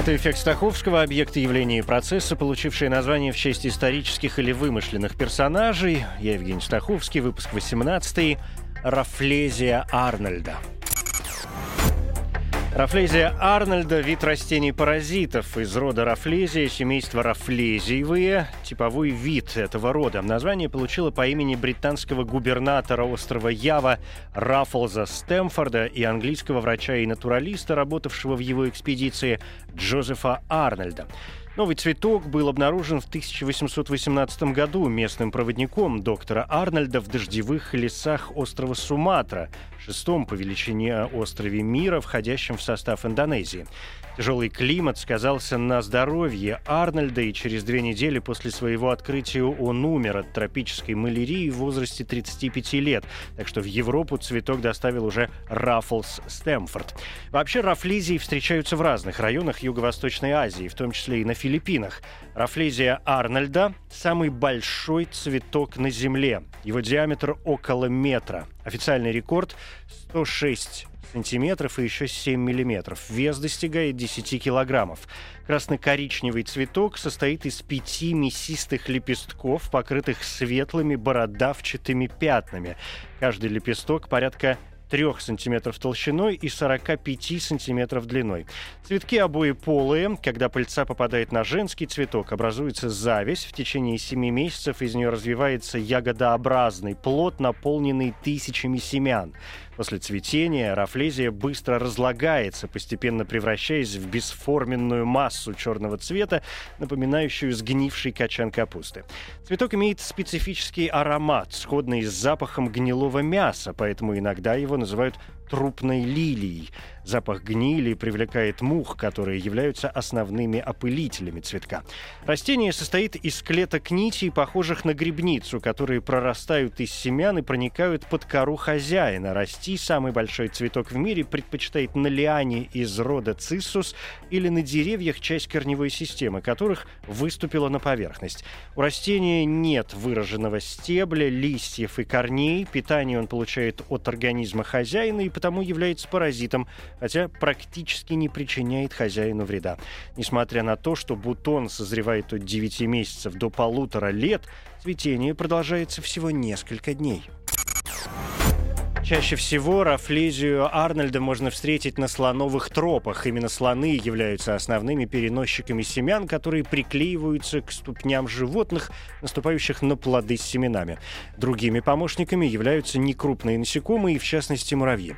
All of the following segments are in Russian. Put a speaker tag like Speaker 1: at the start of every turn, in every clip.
Speaker 1: Это эффект Стаховского, объект явления и процесса, получивший название в честь исторических или вымышленных персонажей. Я Евгений Стаховский, выпуск 18 Рафлезия Арнольда. Рафлезия Арнольда – вид растений-паразитов из рода Рафлезия, семейства Рафлезиевые, типовой вид этого рода. Название получило по имени британского губернатора острова Ява Раффлза Стэмфорда и английского врача и натуралиста, работавшего в его экспедиции Джозефа Арнольда. Новый цветок был обнаружен в 1818 году местным проводником доктора Арнольда в дождевых лесах острова Суматра, шестом по величине острове мира, входящем в состав Индонезии. Тяжелый климат сказался на здоровье Арнольда, и через две недели после своего открытия он умер от тропической малярии в возрасте 35 лет. Так что в Европу цветок доставил уже Раффлс Стэмфорд. Вообще рафлизии встречаются в разных районах Юго-Восточной Азии, в том числе и на Филиппинах. Рафлезия Арнольда – самый большой цветок на Земле. Его диаметр около метра. Официальный рекорд – 106 сантиметров и еще 7 миллиметров. Вес достигает 10 килограммов. Красно-коричневый цветок состоит из пяти мясистых лепестков, покрытых светлыми бородавчатыми пятнами. Каждый лепесток порядка 3 сантиметров толщиной и 45 сантиметров длиной. Цветки обои полые. Когда пыльца попадает на женский цветок, образуется зависть. В течение 7 месяцев из нее развивается ягодообразный плод, наполненный тысячами семян. После цветения рафлезия быстро разлагается, постепенно превращаясь в бесформенную массу черного цвета, напоминающую сгнивший качан капусты. Цветок имеет специфический аромат, сходный с запахом гнилого мяса, поэтому иногда его называют трупной лилией. Запах гнили привлекает мух, которые являются основными опылителями цветка. Растение состоит из клеток нитей, похожих на грибницу, которые прорастают из семян и проникают под кору хозяина. Расти самый большой цветок в мире предпочитает на лиане из рода циссус или на деревьях, часть корневой системы которых выступила на поверхность. У растения нет выраженного стебля, листьев и корней. Питание он получает от организма хозяина и потому является паразитом, хотя практически не причиняет хозяину вреда. Несмотря на то, что бутон созревает от 9 месяцев до полутора лет, цветение продолжается всего несколько дней. Чаще всего рафлезию Арнольда можно встретить на слоновых тропах. Именно слоны являются основными переносчиками семян, которые приклеиваются к ступням животных, наступающих на плоды с семенами. Другими помощниками являются некрупные насекомые, в частности муравьи.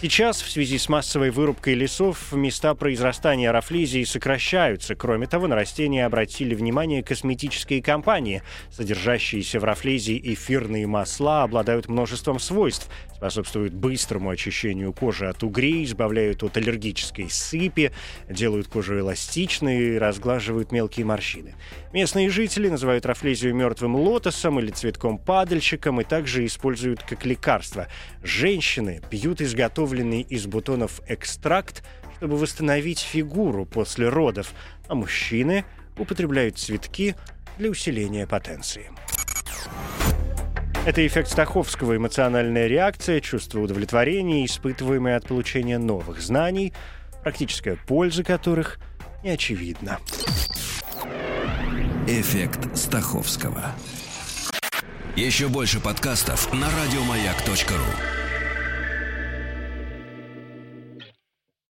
Speaker 1: Сейчас, в связи с массовой вырубкой лесов, места произрастания рафлезии сокращаются. Кроме того, на растения обратили внимание косметические компании. Содержащиеся в рафлезии эфирные масла обладают множеством свойств, способствуют быстрому очищению кожи от угрей, избавляют от аллергической сыпи, делают кожу эластичной и разглаживают мелкие морщины. Местные жители называют рафлезию мертвым лотосом или цветком-падальщиком и также используют как лекарство. Женщины пьют изготовленный из бутонов экстракт, чтобы восстановить фигуру после родов, а мужчины употребляют цветки для усиления потенции. Это эффект Стаховского, эмоциональная реакция, чувство удовлетворения, испытываемое от получения новых знаний, практическая польза которых не очевидна.
Speaker 2: Эффект Стаховского. Еще больше подкастов на радиомаяк.ру.